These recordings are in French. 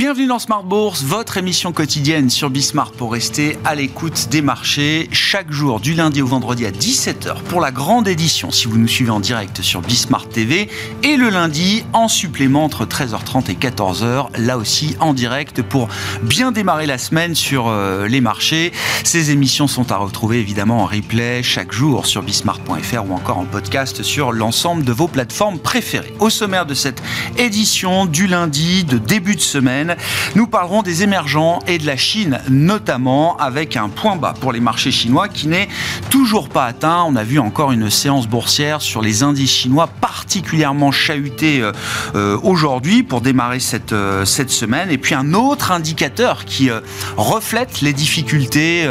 Bienvenue dans Smart Bourse, votre émission quotidienne sur Bismart pour rester à l'écoute des marchés chaque jour du lundi au vendredi à 17h pour la grande édition si vous nous suivez en direct sur Bismart TV et le lundi en supplément entre 13h30 et 14h là aussi en direct pour bien démarrer la semaine sur euh, les marchés. Ces émissions sont à retrouver évidemment en replay chaque jour sur bismart.fr ou encore en podcast sur l'ensemble de vos plateformes préférées. Au sommaire de cette édition du lundi de début de semaine nous parlerons des émergents et de la Chine notamment avec un point bas pour les marchés chinois qui n'est toujours pas atteint. On a vu encore une séance boursière sur les indices chinois particulièrement chahutés euh, euh, aujourd'hui pour démarrer cette, euh, cette semaine. Et puis un autre indicateur qui reflète les difficultés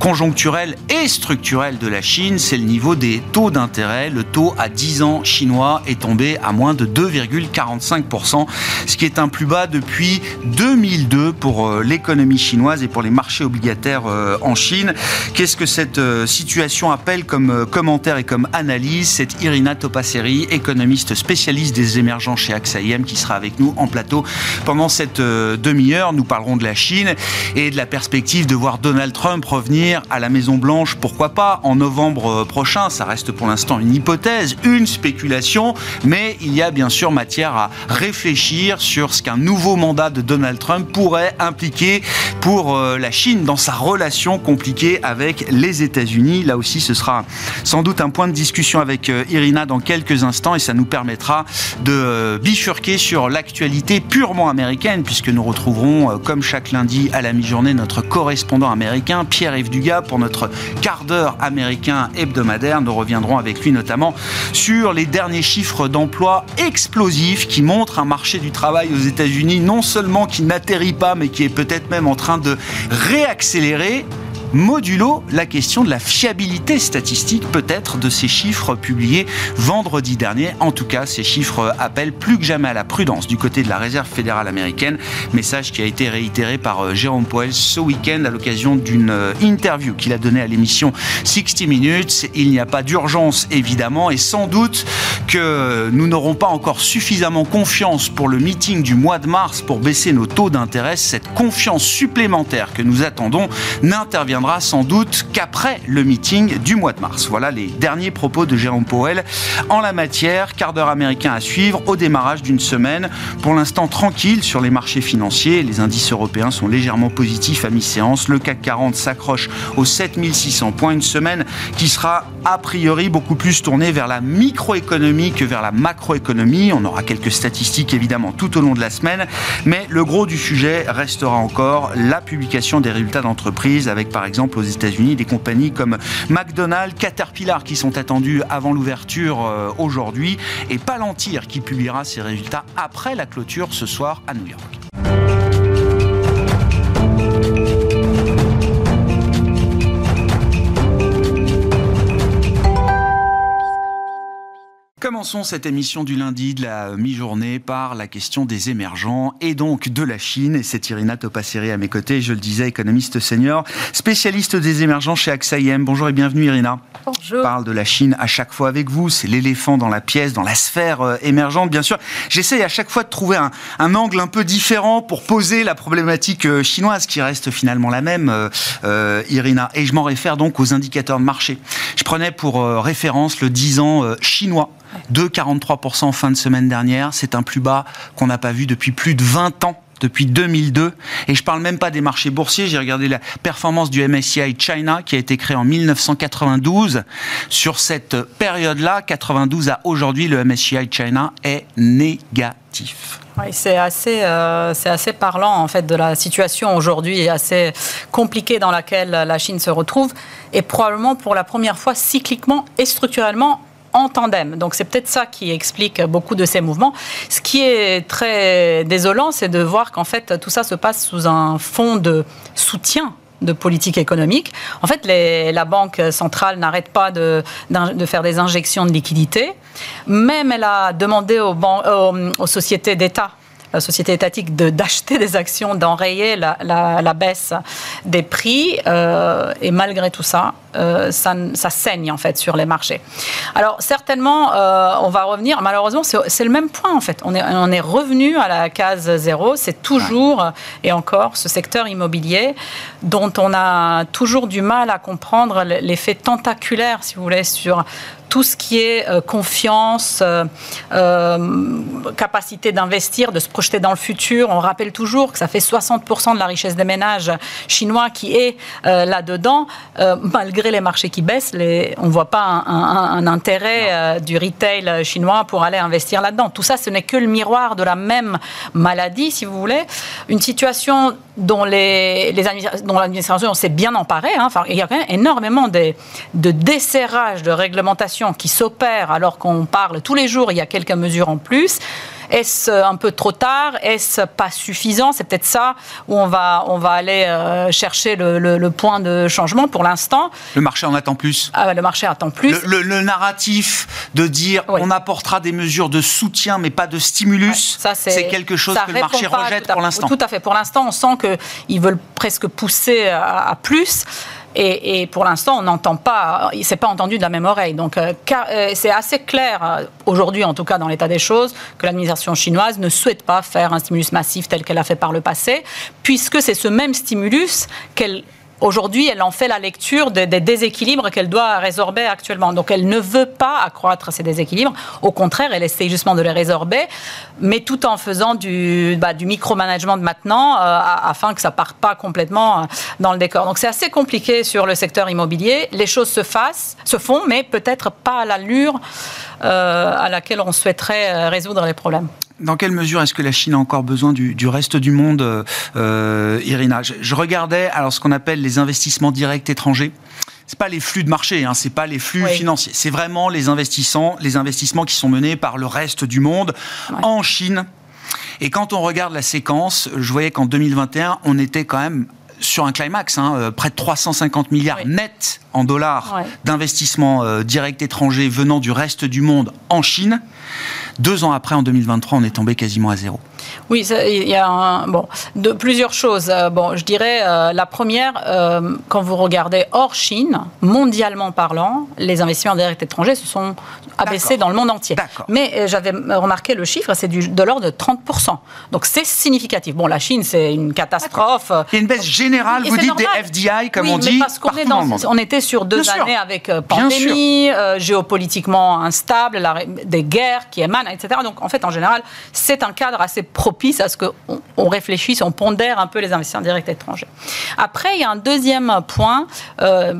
conjoncturelles et structurelles de la Chine, c'est le niveau des taux d'intérêt. Le taux à 10 ans chinois est tombé à moins de 2,45%, ce qui est un plus bas depuis 2002 pour euh, l'économie chinoise et pour les marchés obligataires euh, en Chine. Qu'est-ce que cette euh, situation appelle comme commentaire et comme analyse? C'est Irina Topasseri, économiste spécialiste des émergents chez AXA IM, qui sera avec nous en plateau pendant cette demi-heure. Nous parlerons de la Chine et de la perspective de voir Donald Trump revenir à la Maison Blanche. Pourquoi pas en novembre prochain? Ça reste pour l'instant une hypothèse, une spéculation, mais il y a bien sûr matière à réfléchir sur ce qu'un nouveau mandat de Donald Trump pourrait impliquer pour euh, la Chine dans sa relation compliquée avec les États-Unis. Là aussi, ce sera sans doute un point de discussion avec euh, Irina dans quelques instants et ça nous permettra de euh, bifurquer sur l'actualité purement américaine puisque nous retrouverons, comme chaque lundi à la mi-journée, notre correspondant américain, Pierre-Yves Dugas, pour notre quart d'heure américain hebdomadaire. Nous reviendrons avec lui notamment sur les derniers chiffres d'emploi explosifs qui montrent un marché du travail aux États-Unis non seulement qui n'atterrit pas, mais qui est peut-être même en train de réaccélérer modulo la question de la fiabilité statistique peut-être de ces chiffres publiés vendredi dernier. En tout cas, ces chiffres appellent plus que jamais à la prudence du côté de la Réserve fédérale américaine. Message qui a été réitéré par euh, Jérôme Poel ce week-end à l'occasion d'une euh, interview qu'il a donnée à l'émission 60 Minutes. Il n'y a pas d'urgence évidemment et sans doute que nous n'aurons pas encore suffisamment confiance pour le meeting du mois de mars pour baisser nos taux d'intérêt. Cette confiance supplémentaire que nous attendons n'intervient sans doute qu'après le meeting du mois de mars. Voilà les derniers propos de Jérôme Powell en la matière. Quart d'heure américain à suivre au démarrage d'une semaine pour l'instant tranquille sur les marchés financiers. Les indices européens sont légèrement positifs à mi-séance. Le CAC 40 s'accroche aux 7600 points. Une semaine qui sera a priori beaucoup plus tournée vers la microéconomie que vers la macroéconomie. On aura quelques statistiques évidemment tout au long de la semaine, mais le gros du sujet restera encore la publication des résultats d'entreprise avec par exemple aux États-Unis des compagnies comme McDonald's, Caterpillar qui sont attendues avant l'ouverture euh, aujourd'hui et Palantir qui publiera ses résultats après la clôture ce soir à New York. Commençons cette émission du lundi de la mi-journée par la question des émergents et donc de la Chine. Et c'est Irina Topasseri à mes côtés, je le disais, économiste senior, spécialiste des émergents chez AXA IM. Bonjour et bienvenue Irina. Bonjour. On parle de la Chine à chaque fois avec vous, c'est l'éléphant dans la pièce, dans la sphère euh, émergente. Bien sûr, j'essaye à chaque fois de trouver un, angle un peu différent pour poser la problématique euh, chinoise qui reste finalement la même, euh, Irina. Et je m'en réfère donc aux indicateurs de marché. Je prenais pour référence le 10 ans chinois 2,43% en fin de semaine dernière. C'est un plus bas qu'on n'a pas vu depuis plus de 20 ans depuis 2002. Et je parle même pas des marchés boursiers. J'ai regardé la performance du MSCI China qui a été créé en 1992. Sur cette période-là, 92 à aujourd'hui, le MSCI China est négatif. C'est assez, euh, c'est assez parlant en fait de la situation aujourd'hui assez compliquée dans laquelle la Chine se retrouve et probablement pour la première fois cycliquement et structurellement en tandem. Donc c'est peut-être ça qui explique beaucoup de ces mouvements. Ce qui est très désolant, c'est de voir qu'en fait tout ça se passe sous un fond de soutien de politique économique. En fait, la Banque centrale n'arrête pas de, faire des injections de liquidités. Même elle a demandé aux sociétés d'État sociétés étatiques d'acheter des actions, d'enrayer la, baisse des prix. Euh, et malgré tout ça, euh, ça, ça, saigne en fait sur les marchés. Alors certainement, on va revenir. Malheureusement, c'est le même point en fait. On est, on est revenu à la case zéro. C'est toujours et encore ce secteur immobilier dont on a toujours du mal à comprendre l'effet tentaculaire, si vous voulez, sur tout ce qui est euh, confiance, euh, euh, capacité d'investir, de se projeter dans le futur. On rappelle toujours que ça fait 60% de la richesse des ménages chinois qui est là-dedans. malgré les marchés qui baissent, les, on ne voit pas un, intérêt du retail chinois pour aller investir là-dedans. Tout ça, ce n'est que le miroir de la même maladie, si vous voulez. Une situation dont les, dont l'administration s'est bien emparée. Hein. Enfin, il y a quand même énormément de, de desserrage de réglementation qui s'opèrent alors qu'on parle tous les jours, il y a quelques mesures en plus. Est-ce un peu trop tard? Est-ce pas suffisant? C'est peut-être ça où on va, on va aller euh, chercher le, point de changement pour l'instant. Le marché en attend plus. Ah, le marché attend plus. Le, narratif de dire on apportera des mesures de soutien mais pas de stimulus, c'est quelque chose que le marché rejette pour l'instant. Tout à fait. Pour l'instant, on sent qu'ils veulent presque pousser à plus. Et, pour l'instant, on n'entend pas, il s'est pas entendu de la même oreille. Donc, euh, euh, c'est assez clair, euh, aujourd'hui en tout cas dans l'état des choses, que l'administration chinoise ne souhaite pas faire un stimulus massif tel qu'elle a fait par le passé, puisque c'est ce même stimulus qu'elle Aujourd'hui, elle en fait la lecture des, déséquilibres qu'elle doit résorber actuellement. Donc, elle ne veut pas accroître ces déséquilibres. Au contraire, elle essaie justement de les résorber, mais tout en faisant du, bah, du micromanagement de maintenant, euh, afin que ça parte pas complètement euh, dans le décor. Donc, c'est assez compliqué sur le secteur immobilier. Les choses se, fassent, se font, mais peut-être pas à l'allure euh, à laquelle on souhaiterait résoudre les problèmes. Dans quelle mesure est-ce que la Chine a encore besoin du, reste du monde, euh, euh, Irina? Je, regardais alors ce qu'on appelle les investissements directs étrangers. C'est pas les flux de marché, hein, c'est pas les flux financiers, c'est vraiment les investissements, les investissements qui sont menés par le reste du monde en Chine. Et quand on regarde la séquence, je voyais qu'en 2021, on était quand même sur un climax, hein, euh, près de 350 milliards net en dollars d'investissements euh, directs étrangers venant du reste du monde en Chine. Deux ans après, en 2023, on est tombé quasiment à zéro. Oui, il y a bon, de, plusieurs choses. Euh, bon, je dirais euh, la première, euh, quand vous regardez hors Chine, mondialement parlant, les investissements directs étrangers se sont abaissés dans le monde entier. Mais j'avais remarqué le chiffre, c'est de l'ordre de 30%. Donc c'est significatif. Bon, la Chine, c'est une catastrophe. Il y a une baisse générale, vous dites, des FDI, comme on dit. Parce qu'on on était sur deux années avec pandémie, géopolitiquement instable, des guerres qui émanent, etc. Donc en fait, en général, c'est un cadre assez propice à ce qu'on on réfléchisse, on pondère un peu les investissements directs étrangers. Après, il y a un deuxième point. Euh,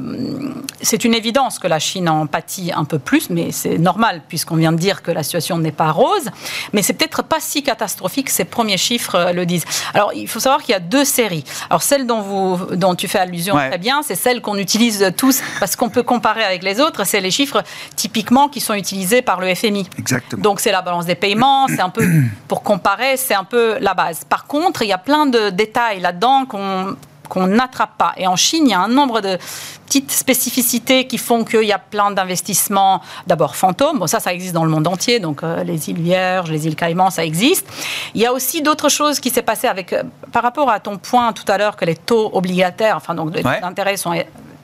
c'est une évidence que la Chine en pâtit un peu plus, mais c'est normal puisqu'on vient de dire que la situation n'est pas rose. Mais c'est peut-être pas si catastrophique. Ces premiers chiffres euh, le disent. Alors, il faut savoir qu'il y a deux séries. Alors, celle dont, vous, dont tu fais allusion très bien, c'est celle qu'on utilise tous parce qu'on peut comparer avec les autres. C'est les chiffres typiquement qui sont utilisés par le FMI. Exactement. Donc, c'est la balance des paiements. C'est un peu pour comparer c'est un peu la base. Par contre, il y a plein de détails là-dedans qu'on qu'on n'attrape pas. Et en Chine, il y a un nombre de petites spécificités qui font qu'il y a plein d'investissements, d'abord fantômes, bon ça, ça existe dans le monde entier, donc euh, les îles Vierges, les îles Caïmans, ça existe. Il y a aussi d'autres choses qui s'est passé avec, euh, par rapport à ton point tout à l'heure que les taux obligataires, enfin donc les taux d'intérêt sont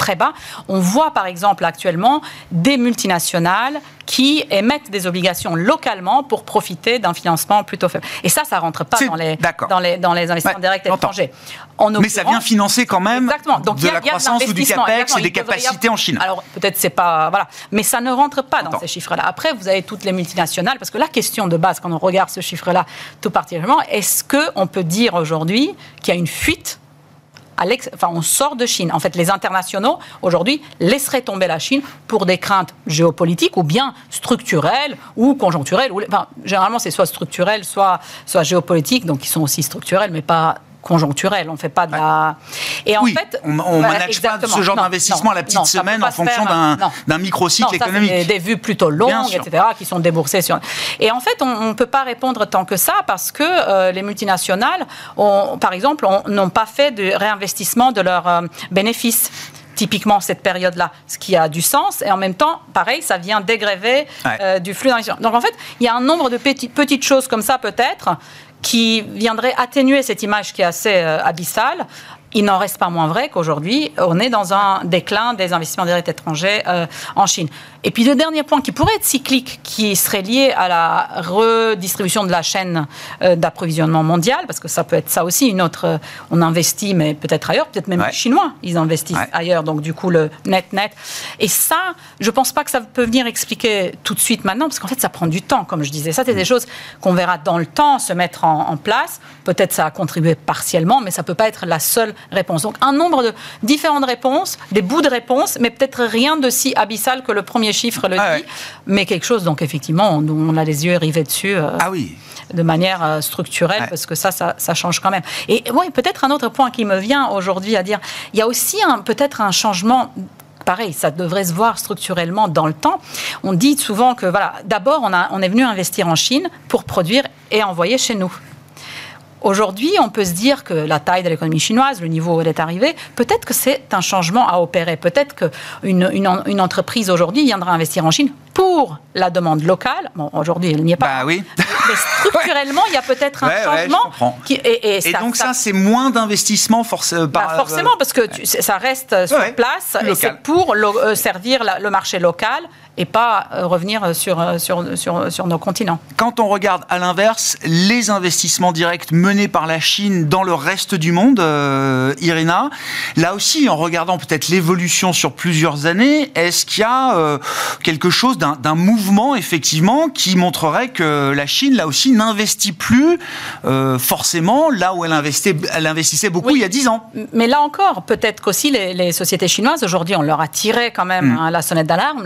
très bas. On voit par exemple actuellement des multinationales qui émettent des obligations localement pour profiter d'un financement plutôt faible. Et ça, ça rentre pas dans les, dans les, dans les investissements directs étrangers. Mais ça vient financer quand même exactement. Donc, de la croissance ou du capex et des capacités en Chine. Alors peut-être c'est pas voilà, mais ça ne rentre pas dans ces chiffres-là. Après, vous avez toutes les multinationales parce que la question de base quand on regarde ce chiffre-là tout particulièrement, est-ce que on peut dire aujourd'hui qu'il y a une fuite on sort de Chine. En fait, les internationaux, aujourd'hui, laisseraient tomber la Chine pour des craintes géopolitiques ou bien structurelles ou conjoncturelles. enfin, généralement, c'est soit structurel, soit, soit géopolitique, donc ils sont aussi structurels, mais pas conjoncturel. On fait pas de la. Et en fait, on, ne manage pas ce genre d'investissement à la petite semaine en fonction d'un microcycle économique. Des, des vues plutôt longues, etc., qui sont déboursées sur. Et en fait, on ne peut pas répondre tant que ça parce que euh, les multinationales, ont, par exemple, n'ont pas fait de réinvestissement de leurs euh, bénéfices typiquement cette période-là, ce qui a du sens. Et en même temps, pareil, ça vient dégréver euh, du flux d'investissement. Donc en fait, il y a un nombre de petites choses comme ça peut-être qui viendrait atténuer cette image qui est assez abyssale il n'en reste pas moins vrai qu'aujourd'hui, on est dans un déclin des investissements directs étrangers euh, en Chine. Et puis le dernier point qui pourrait être cyclique, qui serait lié à la redistribution de la chaîne euh, d'approvisionnement mondial, parce que ça peut être ça aussi, une autre, euh, on investit, mais peut-être ailleurs, peut-être même les Chinois, ils investissent ailleurs, donc du coup le net-net. Et ça, je ne pense pas que ça peut venir expliquer tout de suite maintenant, parce qu'en fait ça prend du temps, comme je disais. Ça, c'est des mm. choses qu'on verra dans le temps se mettre en, en place. Peut-être ça a contribué partiellement, mais ça ne peut pas être la seule réponse. Donc un nombre de différentes réponses, des bouts de réponses, mais peut-être rien de si abyssal que le premier chiffre le ah dit, mais quelque chose, donc effectivement, on, on, a les yeux rivés dessus. Euh, ah oui. De manière euh, structurelle, parce que ça, ça, change quand même. Et oui, peut-être un autre point qui me vient aujourd'hui à dire, il y a aussi peut-être un changement pareil, ça devrait se voir structurellement dans le temps. On dit souvent que, voilà, d'abord, on, on est venu investir en Chine pour produire et envoyer chez nous. Aujourd'hui, on peut se dire que la taille de l'économie chinoise, le niveau où elle est arrivée, peut-être que c'est un changement à opérer. Peut-être qu'une une, entreprise aujourd'hui viendra investir en Chine pour la demande locale. Bon, aujourd'hui, elle n'y est pas. Bah oui. Mais structurellement, il y a peut-être un changement. qui, et, et, donc ça, c'est moins d'investissement euh, bah, forcément, parce que ça reste sur place et c'est pour euh, servir le marché local et pas euh, revenir sur, euh, sur, sur, sur, nos continents. Quand on regarde à l'inverse les investissements directs menés par la Chine dans le reste du monde, euh, Irina, là aussi, en regardant peut-être l'évolution sur plusieurs années, est-ce qu'il y a quelque chose d'un mouvement, effectivement, qui montrerait que la Chine, là aussi, n'investit plus forcément là où elle, investait, elle investissait beaucoup il y a dix ans? Mais là encore, peut-être qu'aussi les, les, sociétés chinoises, aujourd'hui, on leur a tiré quand même hmm. hein, la sonnette d'alarme.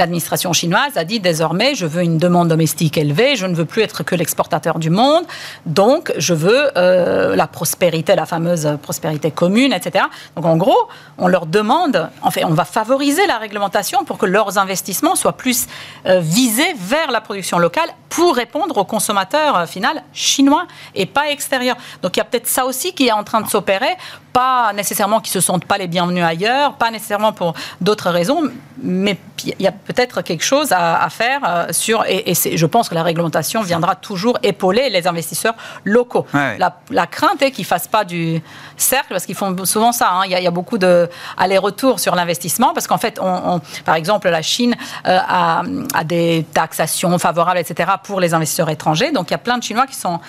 L'administration chinoise a dit désormais, je veux une demande domestique élevée, je ne veux plus être que l'exportateur du monde, donc je veux euh, la prospérité, la fameuse prospérité commune, etc. Donc en gros, on leur demande, en fait, on va favoriser la réglementation pour que leurs investissements soient plus euh, visés vers la production locale pour répondre aux consommateurs euh, final chinois et pas extérieurs. Donc il y a peut-être ça aussi qui est en train de s'opérer, pas nécessairement qu'ils se sentent pas les bienvenus ailleurs, pas nécessairement pour d'autres raisons, mais il y a peut-être quelque chose à, faire euh, sur, et, je pense que la réglementation viendra toujours épauler les investisseurs locaux. La, crainte est qu'ils ne fassent pas du cercle, parce qu'ils font souvent ça. Hein. Il, y a, beaucoup d'aller-retour sur l'investissement, parce qu'en fait, on, par exemple, la Chine euh, a, a des taxations favorables, etc., pour les investisseurs étrangers. Donc il y a plein de Chinois qui sont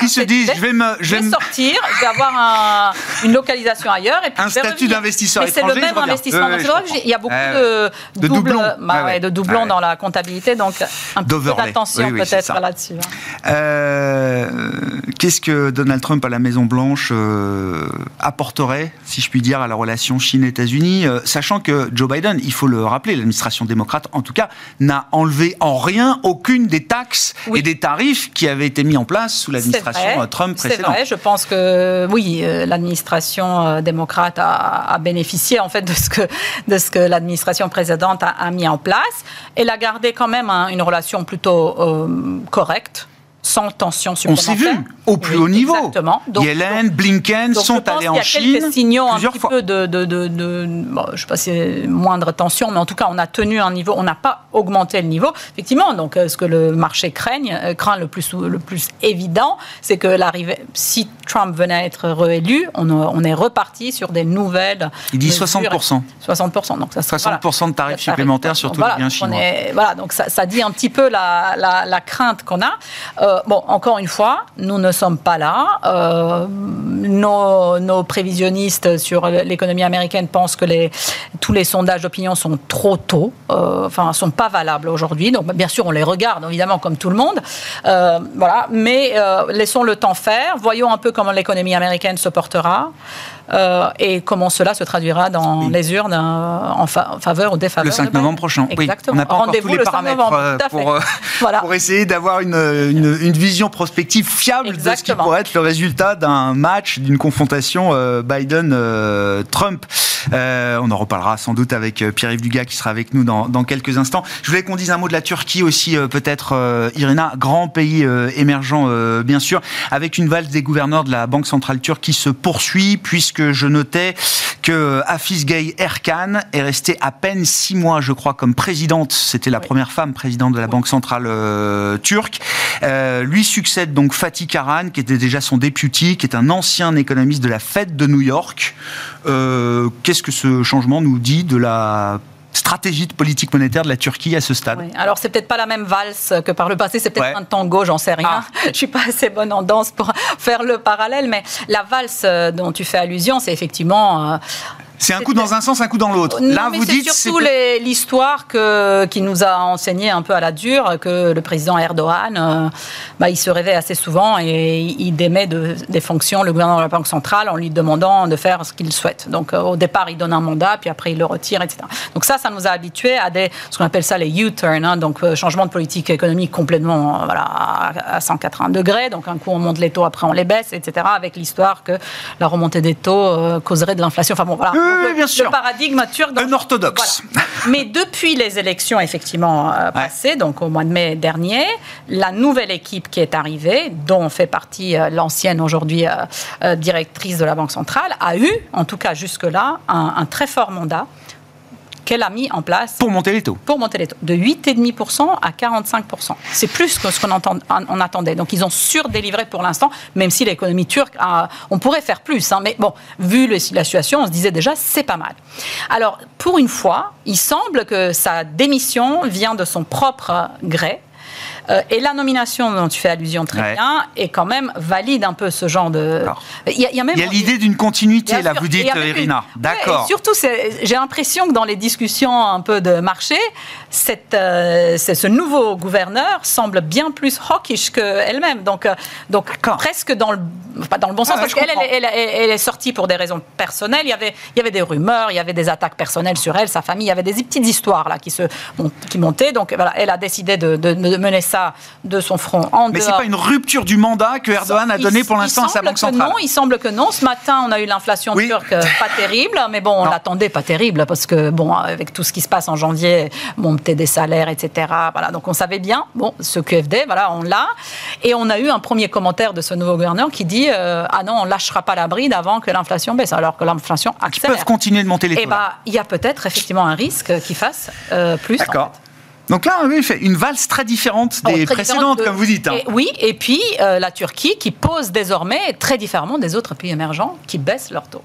qui se disent je vais me je vais sortir, je vais avoir une localisation ailleurs et puis un statut d'investisseur étranger. c'est le même investissement. c'est vrai qu'il y a beaucoup de, de doublons, bah de doublons dans la comptabilité, donc un peu d'attention peut-être là-dessus. Hein. Euh, qu'est-ce que Donald Trump à la Maison Blanche euh, apporterait, si je puis dire, à la relation Chine-États-Unis, euh, sachant que Joe Biden, il faut le rappeler, l'administration démocrate, en tout cas, n'a enlevé en rien aucune des taxes et des tarifs qui avaient été mis en place sous la l'administration Trump précédente. C'est vrai, je pense que oui, euh, l'administration euh, démocrate a, bénéficié en fait de ce que, de ce que l'administration précédente a, mis en place. Elle a gardé quand même une relation plutôt euh, correcte sans tension supplémentaire. On s'est vu au plus haut niveau. Exactement. Yellen, Blinken sont allés en Chine. Il y a quelques signaux un petit peu de, de, de, de bon, je sais pas si c'est moindre tension, mais en tout cas, on a tenu un niveau, on n'a pas augmenté le niveau. Effectivement, donc euh, ce que le marché craigne, euh, craint le plus, le plus évident, c'est que l'arrivée, si Trump venait à être réélu, on, on est reparti sur des nouvelles. Il dit 60%. 60%. Donc ça, 60% de tarifs supplémentaires sur tous les biens chinois. voilà, donc ça, ça, dit un petit peu la, la, la crainte qu'on a. Euh, euh, bon, encore une fois, nous ne sommes pas là. Euh, nos, prévisionnistes sur l'économie américaine pensent que les, tous les sondages d'opinion sont trop tôt, euh, enfin, sont pas valables aujourd'hui. Donc, bien sûr, on les regarde, évidemment, comme tout le monde. voilà, mais laissons le temps faire. Voyons un peu comment l'économie américaine se portera. Euh, et comment cela se traduira dans les urnes euh, en, faveur ou défaveur. Le 5 novembre prochain. Exactement. On n'a pas encore tous les paramètres euh, pour, pour, essayer d'avoir une, une, vision prospective fiable de ce qui pourrait être le résultat d'un match, d'une confrontation Biden-Trump. On en reparlera sans doute avec Pierre-Yves Dugas qui sera avec nous dans, dans quelques instants. Je voulais qu'on dise un mot de la Turquie aussi, peut-être, Irina, grand pays émergent, bien sûr, avec une valse des gouverneurs de la Banque centrale turque qui se poursuit, puisque je notais que Hafiz Gay Erkan est restée à peine six mois, je crois, comme présidente. C'était la première femme présidente de la Banque centrale euh, turque. Euh, lui succède donc Fatih Karan, qui était déjà son député, qui est un ancien économiste de la Fed de New York. Euh, qu'est-ce que ce changement nous dit de la stratégie de politique monétaire de la Turquie à ce stade Alors, c'est peut-être pas la même valse que par le passé, c'est peut-être un tango, j'en sais rien. Je ah. Je suis pas assez bonne en danse pour faire le parallèle, mais la valse euh, dont tu fais allusion, c'est effectivement euh, c'est un coup dans un sens, un coup dans l'autre. Là, vous dites surtout l'histoire qui nous a enseigné un peu à la dure que le président Erdogan, euh, bah, il se réveille assez souvent et il démet des fonctions le gouvernement de la Banque centrale en lui demandant de faire ce qu'il souhaite. Donc euh, au départ, il donne un mandat, puis après il le retire, etc. Donc ça, ça nous a habitués à des ce qu'on appelle ça les U-turn, hein, donc euh, changement de politique économique complètement voilà à 180 degrés. Donc un coup on monte les taux, après on les baisse, etc. Avec l'histoire que la remontée des taux causerait de l'inflation. Enfin bon, voilà oui, bien sûr. le paradigme turc. Un orthodoxe. Mais depuis les élections effectivement euh, passées, donc au mois de mai dernier, la nouvelle équipe qui est arrivée, dont fait partie euh, l'ancienne aujourd'hui euh, directrice de la Banque centrale, a eu, en tout cas jusque-là, un très fort mandat qu'elle a mis en place. Pour monter les taux. Pour monter les taux. De 8,5% à 45%. C'est plus que ce qu'on on attendait. Donc ils ont surdélivré pour l'instant, même si l'économie turque, a, on pourrait faire plus. Hein, mais bon, vu la situation, on se disait déjà, c'est pas mal. Alors, pour une fois, il semble que sa démission vient de son propre gré. Euh, et la nomination dont tu fais allusion très bien est quand même valide un peu ce genre de. Il y a, même... l'idée d'une continuité, là, vous dites, Irina. D'accord. surtout, j'ai l'impression que dans les discussions un peu de marché, cette, euh, ce nouveau gouverneur semble bien plus hawkish qu'elle-même. Donc, euh, donc presque dans le, pas dans le bon sens, parce qu'elle elle, elle, est sortie pour des raisons personnelles. Il y, avait, il y avait des rumeurs, il y avait des attaques personnelles sur elle, sa famille, il y avait des petites histoires là, qui, se, qui montaient. Donc voilà, elle a décidé de, de mener ça de son front en Mais ce n'est pas une rupture du mandat que Erdogan a donné pour l'instant à sa banque centrale. Non, il semble que non. Ce matin, on a eu l'inflation turque euh, pas terrible, mais bon, on l'attendait pas terrible parce que bon, avec tout ce qui se passe en janvier, monter des salaires, etc. Voilà, donc on savait bien. Bon, ce QFD, voilà, on l'a. Et on a eu un premier commentaire de ce nouveau gouverneur qui dit euh, ah non, on lâchera pas la bride avant que l'inflation baisse, alors que l'inflation accélère. Ils peuvent continuer de monter les taux. Eh bah, il y a peut-être effectivement un risque qu'ils fassent euh, plus. D'accord. Donc là, oui, fait une valse très différente des oh, précédentes, comme vous dites. Hein. oui, et puis euh, la Turquie qui pose désormais très différemment des autres pays émergents qui baissent leurs taux.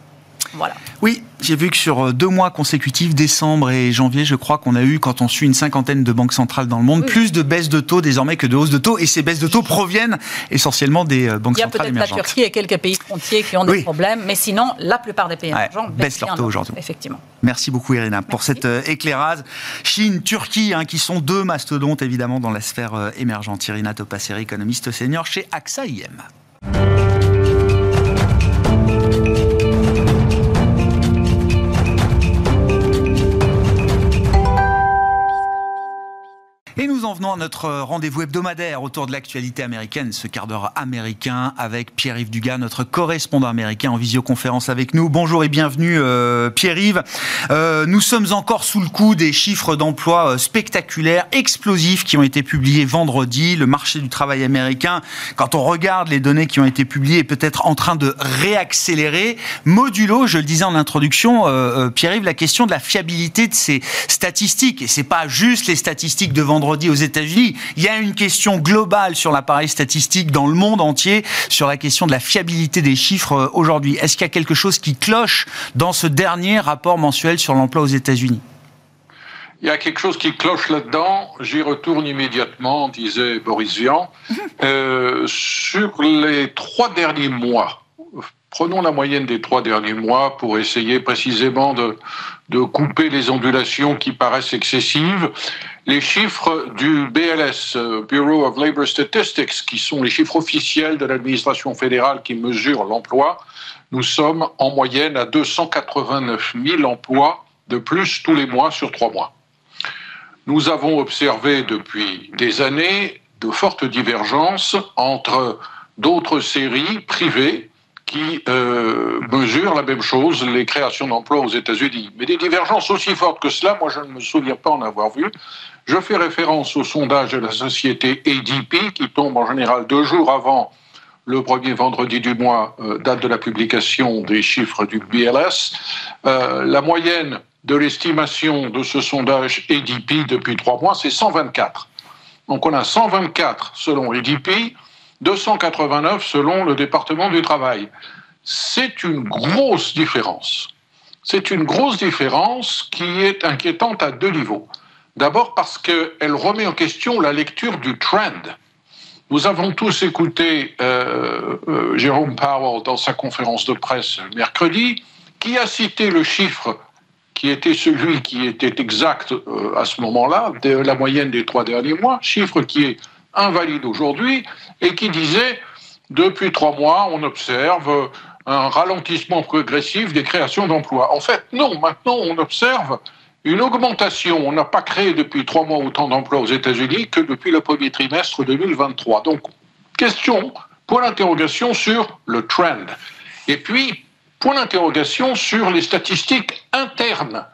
Voilà. Oui, j'ai vu que sur euh, deux mois consécutifs, décembre et janvier, je crois qu'on a eu, quand on suit une cinquantaine de banques centrales dans le monde, plus de baisses de taux désormais que de hausses de taux. Et ces baisses de taux proviennent essentiellement des euh, banques centrales émergentes. Il y a peut-être la Turquie et quelques pays frontiers qui ont des problèmes, mais sinon, la plupart des pays émergents baissent, leurs taux aujourd'hui. Effectivement. Merci beaucoup, Irina, pour cet euh, éclairage. Chine, Turquie, hein, qui sont deux mastodontes évidemment dans la sphère émergente. Irina Topasseri, économiste senior chez AXA IM. En venons à notre rendez-vous hebdomadaire autour de l'actualité américaine, ce quart d'heure américain avec Pierre-Yves Dugas, notre correspondant américain en visioconférence avec nous. Bonjour et bienvenue euh, Pierre-Yves. Euh, nous sommes encore sous le coup des chiffres d'emploi euh, spectaculaires, explosifs qui ont été publiés vendredi. Le marché du travail américain, quand on regarde les données qui ont été publiées, est peut-être en train de réaccélérer. Modulo, je le disais en introduction, Pierre-Yves, la question de la fiabilité de ces statistiques. Et c'est pas juste les statistiques de vendredi aux États-Unis. Il y a une question globale sur l'appareil statistique dans le monde entier, sur la question de la fiabilité des chiffres euh, aujourd'hui. Est-ce qu'il y a quelque chose qui cloche dans ce dernier rapport mensuel sur l'emploi aux États-Unis? Il y a quelque chose qui cloche là-dedans. J'y retourne immédiatement, disait Boris Vian. Euh, sur les trois derniers mois, prenons la moyenne des trois derniers mois pour essayer précisément de, de couper les ondulations qui paraissent excessives. Les chiffres du BLS, euh, Bureau of Labor Statistics, qui sont les chiffres officiels de l'administration fédérale qui mesurent l'emploi, nous sommes en moyenne à 289 000 emplois de plus tous les mois sur trois mois. Nous avons observé depuis des années de fortes divergences entre d'autres séries privées qui euh, mesure la même chose, les créations d'emplois aux États-Unis. Mais des divergences aussi fortes que cela, moi je ne me souviens pas en avoir vu. Je fais référence au sondage de la société ADP qui tombe en général deux jours avant le premier vendredi du mois, euh, date de la publication des chiffres du BLS. Euh, la moyenne de l'estimation de ce sondage ADP depuis trois mois, c'est 124. Donc on a 124 selon ADP, 289 selon le département du travail. C'est une grosse différence. C'est une grosse différence qui est inquiétante à deux niveaux. D'abord parce qu'elle remet en question la lecture du trend. Nous avons tous écouté euh, euh, Jérôme Powell dans sa conférence de presse mercredi, qui a cité le chiffre qui était celui qui était exact euh, à ce moment-là, de la moyenne des trois derniers mois, chiffre qui est invalide aujourd'hui, et qui disait, depuis trois mois, on observe un ralentissement progressif des créations d'emplois. En fait, non, maintenant on observe une augmentation. On n'a pas créé depuis trois mois autant d'emplois aux États-Unis que depuis le premier trimestre 2023. Donc, question, point d'interrogation sur le trend. Et puis, point d'interrogation sur les statistiques internes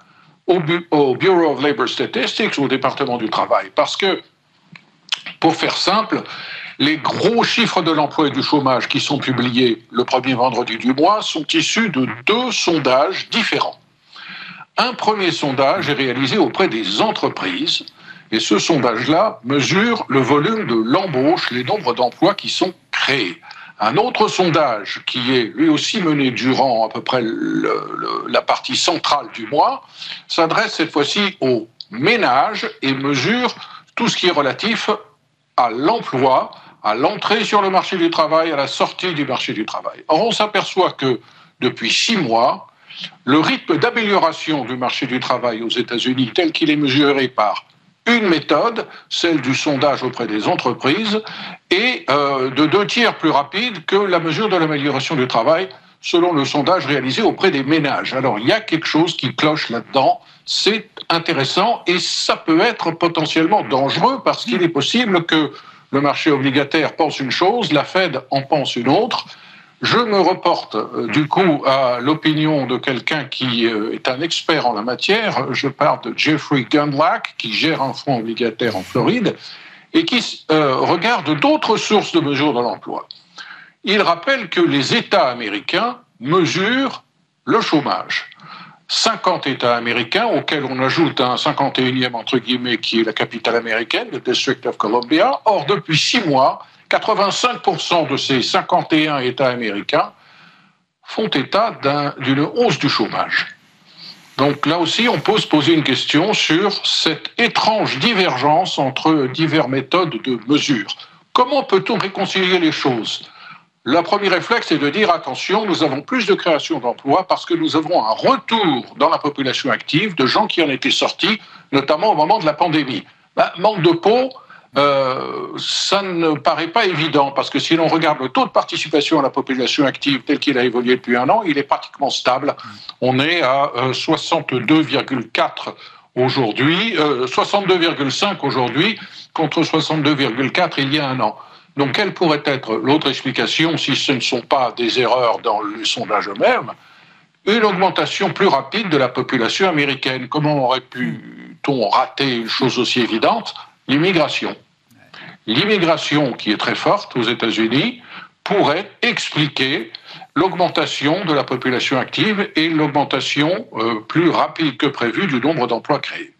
au, au, Bureau of Labor Statistics, au département du travail. Parce que, pour faire simple, les gros chiffres de l'emploi et du chômage qui sont publiés le premier vendredi du mois sont issus de deux sondages différents. Un premier sondage est réalisé auprès des entreprises et ce sondage-là mesure le volume de l'embauche, les nombres d'emplois qui sont créés. Un autre sondage qui est lui aussi mené durant à peu près la partie centrale du mois s'adresse cette fois-ci aux ménages et mesure tout ce qui est relatif à l'emploi, à l'entrée sur le marché du travail, à la sortie du marché du travail. Or, on s'aperçoit que depuis six mois, le rythme d'amélioration du marché du travail aux États-Unis, tel qu'il est mesuré par une méthode, celle du sondage auprès des entreprises, est euh, de deux tiers plus rapide que la mesure de l'amélioration du travail selon le sondage réalisé auprès des ménages. Alors il y a quelque chose qui cloche là-dedans, c'est intéressant et ça peut être potentiellement dangereux parce qu'il est possible que le marché obligataire pense une chose, la Fed en pense une autre. Je me reporte euh, du coup à l'opinion de quelqu'un qui euh, est un expert en la matière. Je parle de Jeffrey Gundlach, qui gère un fonds obligataire en Floride et qui euh, regarde d'autres sources de mesures de l'emploi. Il rappelle que les États américains mesurent le chômage. 50 États américains, auxquels on ajoute un 51e, entre guillemets, qui est la capitale américaine, le District of Columbia. Or, depuis six mois, 85% de ces 51 États américains font état d'une hausse du chômage. Donc là aussi, on peut se poser une question sur cette étrange divergence entre diverses méthodes de mesure. Comment peut-on réconcilier les choses? Le premier réflexe est de dire attention, nous avons plus de création d'emplois parce que nous avons un retour dans la population active de gens qui en étaient sortis, notamment au moment de la pandémie. Ben, manque de peau, euh, ça ne paraît pas évident parce que si l'on regarde le taux de participation à la population active tel qu'il a évolué depuis un an, il est pratiquement stable. On est à 62,4 euh, aujourd'hui, 62,5 euh, aujourd'hui contre 62,4 il y a un an. Donc, quelle pourrait être l'autre explication si ce ne sont pas des erreurs dans le sondage eux-mêmes Une augmentation plus rapide de la population américaine? Comment aurait pu-on rater une chose aussi évidente? L'immigration. L'immigration, qui est très forte aux États-Unis, pourrait expliquer l'augmentation de la population active et l'augmentation euh, plus rapide que prévu du nombre d'emplois créés.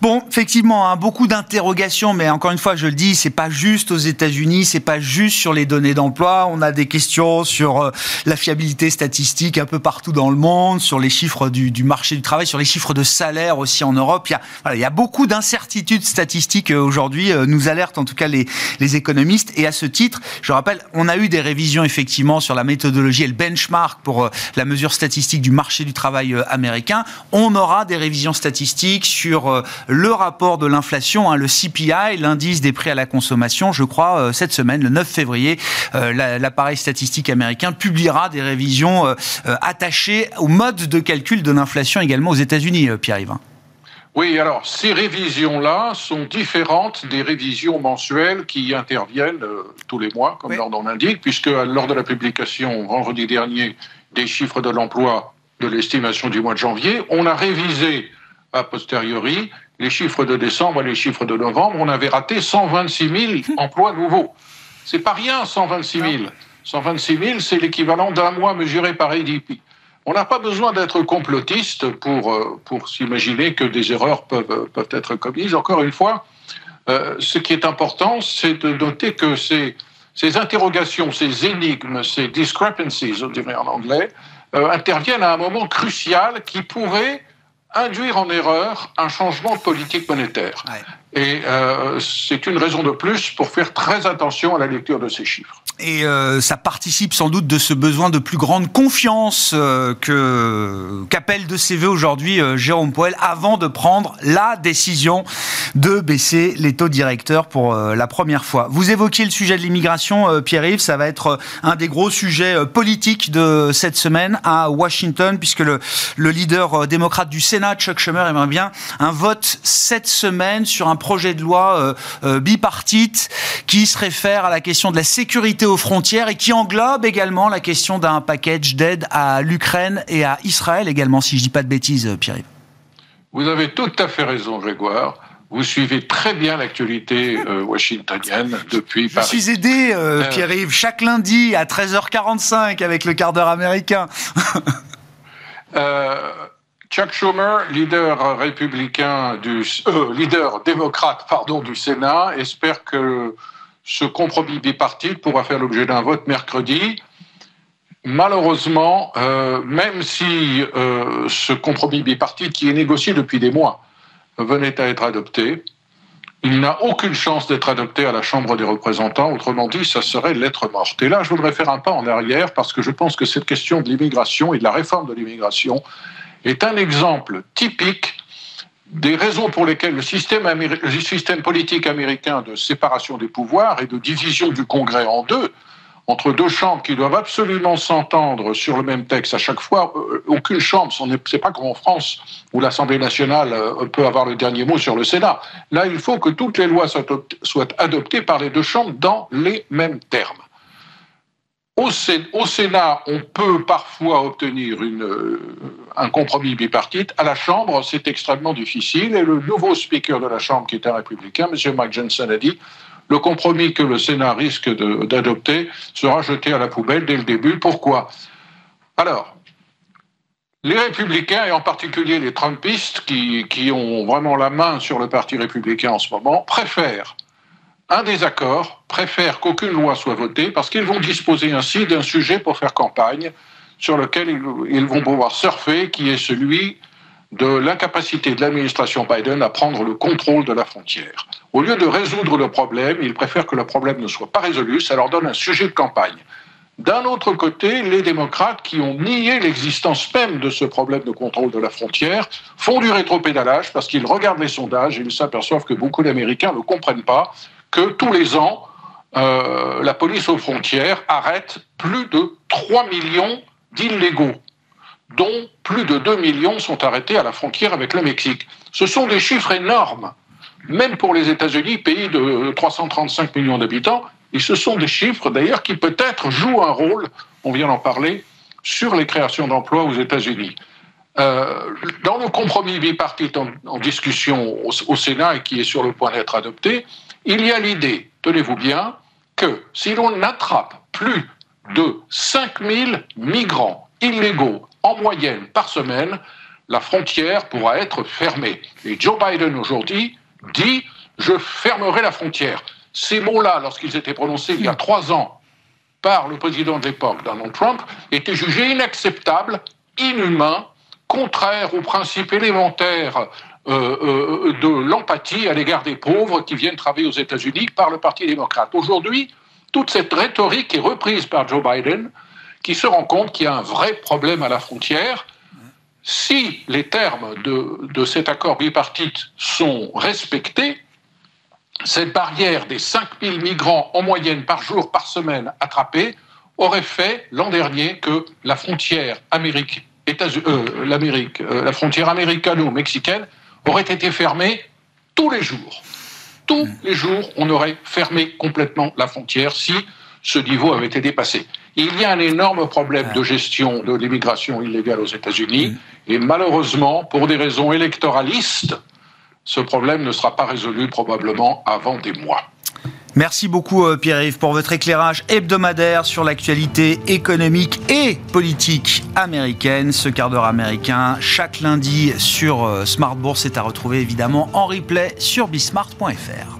Bon, effectivement, hein, beaucoup d'interrogations, mais encore une fois, je le dis, c'est pas juste aux États-Unis, c'est pas juste sur les données d'emploi. On a des questions sur euh, la fiabilité statistique un peu partout dans le monde, sur les chiffres du, marché du travail, sur les chiffres de salaire aussi en Europe. Il y a, voilà, il y a beaucoup d'incertitudes statistiques euh, aujourd'hui, euh, nous alertent en tout cas les, les économistes. Et à ce titre, je rappelle, on a eu des révisions effectivement sur la méthodologie et le benchmark pour la mesure statistique du marché du travail américain. On aura des révisions statistiques sur le rapport de l'inflation, hein, le CPI, l'indice des prix à la consommation, je crois, euh, cette semaine, le 9 février, euh, l'appareil statistique américain publiera des révisions euh, attachées au mode de calcul de l'inflation également aux États-Unis, Pierre-Yves. Oui, alors ces révisions-là sont différentes des révisions mensuelles qui interviennent euh, tous les mois, comme l'ordre l'indique, puisque lors de la publication vendredi dernier des chiffres de l'emploi de l'estimation du mois de janvier, on a révisé a posteriori les chiffres de décembre et les chiffres de novembre. On avait raté 126 000 emplois nouveaux. C'est pas rien, 126 000. 126 000, c'est l'équivalent d'un mois mesuré par ADP. On n'a pas besoin d'être complotiste pour, euh, pour s'imaginer que des erreurs peuvent, peuvent être commises. Encore une fois, euh, ce qui est important, c'est de noter que ces, ces interrogations, ces énigmes, ces discrepancies, on dirait en anglais, euh, interviennent à un moment crucial qui pourrait induire en erreur un changement de politique monétaire. Et euh, c'est une raison de plus pour faire très attention à la lecture de ces chiffres. Et euh, ça participe sans doute de ce besoin de plus grande confiance euh, que qu'appelle de voeux aujourd'hui euh, Jérôme Poel avant de prendre la décision de baisser les taux directeurs pour la première fois. Vous évoquiez le sujet de l'immigration, Pierre-Yves, ça va être un des gros sujets politiques de cette semaine à Washington, puisque le, le leader démocrate du Sénat, Chuck Schumer, aimerait bien un vote cette semaine sur un projet de loi bipartite qui se réfère à la question de la sécurité aux frontières et qui englobe également la question d'un package d'aide à l'Ukraine et à Israël également, si je dis pas de bêtises, Pierre-Yves. Vous avez tout à fait raison, Grégoire. Vous suivez très bien l'actualité euh, washingtonienne depuis Paris. Je suis aidé, euh, euh, Pierre-Yves, chaque lundi à 13h45 avec le quart d'heure américain. Chuck Schumer, leader républicain du, leader démocrate, pardon, du Sénat, espère que ce compromis bipartite pourra faire l'objet d'un vote mercredi. Malheureusement, euh, même si euh, ce compromis bipartite, qui est négocié depuis des mois, venait à être adopté, il n'a aucune chance d'être adopté à la Chambre des représentants. Autrement dit, ça serait lettre morte. Et là, je voudrais faire un pas en arrière parce que je pense que cette question de l'immigration et de la réforme de l'immigration est un exemple typique des raisons pour lesquelles le système, le système, politique américain de séparation des pouvoirs et de division du Congrès en deux, entre deux chambres qui doivent absolument s'entendre sur le même texte à chaque fois, euh, aucune chambre, ce n'est pas comme en France où l'Assemblée nationale euh, peut avoir le dernier mot sur le Sénat. Là, il faut que toutes les lois soient adoptées par les deux chambres dans les mêmes termes. Au, Sénat, on peut parfois obtenir euh, un compromis bipartite. À la Chambre, c'est extrêmement difficile. Et le nouveau speaker de la Chambre, qui est un républicain, M. Mike Johnson, a dit le compromis que le Sénat risque d'adopter sera jeté à la poubelle dès le début. Pourquoi? Alors, les républicains, et en particulier les Trumpistes, qui, ont vraiment la main sur le Parti républicain en ce moment, préfèrent un désaccord, préfère qu'aucune loi soit votée parce qu'ils vont disposer ainsi d'un sujet pour faire campagne sur lequel ils vont pouvoir surfer, qui est celui de l'incapacité de l'administration Biden à prendre le contrôle de la frontière. Au lieu de résoudre le problème, ils préfèrent que le problème ne soit pas résolu, ça leur donne un sujet de campagne. D'un autre côté, les démocrates qui ont nié l'existence même de ce problème de contrôle de la frontière font du rétropédalage parce qu'ils regardent les sondages et ils s'aperçoivent que beaucoup d'Américains ne comprennent pas que tous les ans, euh, la police aux frontières arrête plus de 3 millions d'illégaux, dont plus de 2 millions sont arrêtés à la frontière avec le Mexique. Ce sont des chiffres énormes, même pour les États-Unis, pays de 335 millions d'habitants, et ce sont des chiffres d'ailleurs qui peut-être jouent un rôle, on vient d'en parler, sur les créations d'emplois aux États-Unis. Euh, dans le compromis bipartite en, discussion au, Sénat et qui est sur le point d'être adopté, il y a l'idée, tenez-vous bien, que si l'on attrape plus de 5000 migrants illégaux en moyenne par semaine, la frontière pourra être fermée. Et Joe Biden aujourd'hui dit je fermerai la frontière. Ces mots-là, lorsqu'ils étaient prononcés il y a trois ans par le président de l'époque, Donald Trump, étaient jugés inacceptables, inhumains, contraires aux principes élémentaires euh, euh, de l'empathie à l'égard des pauvres qui viennent travailler aux États-Unis par le Parti démocrate. Aujourd'hui, toute cette rhétorique est reprise par Joe Biden, qui se rend compte qu'il y a un vrai problème à la frontière. Si les termes de, cet accord bipartite sont respectés, cette barrière des 5000 migrants en moyenne par jour, par semaine attrapés, aurait fait l'an dernier que la frontière Amérique, euh, l'Amérique, la frontière américano-mexicaine auraient été fermées tous les jours. Tous les jours, on aurait fermé complètement la frontière si ce niveau avait été dépassé. Il y a un énorme problème de gestion de l'immigration illégale aux États-Unis et malheureusement, pour des raisons électoralistes, ce problème ne sera pas résolu probablement avant des mois. Merci beaucoup euh, Pierre-Yves pour votre éclairage hebdomadaire sur l'actualité économique et politique américaine. Ce quart d'heure américain chaque lundi sur euh, Smart Bourse est à retrouver évidemment en replay sur bismart.fr.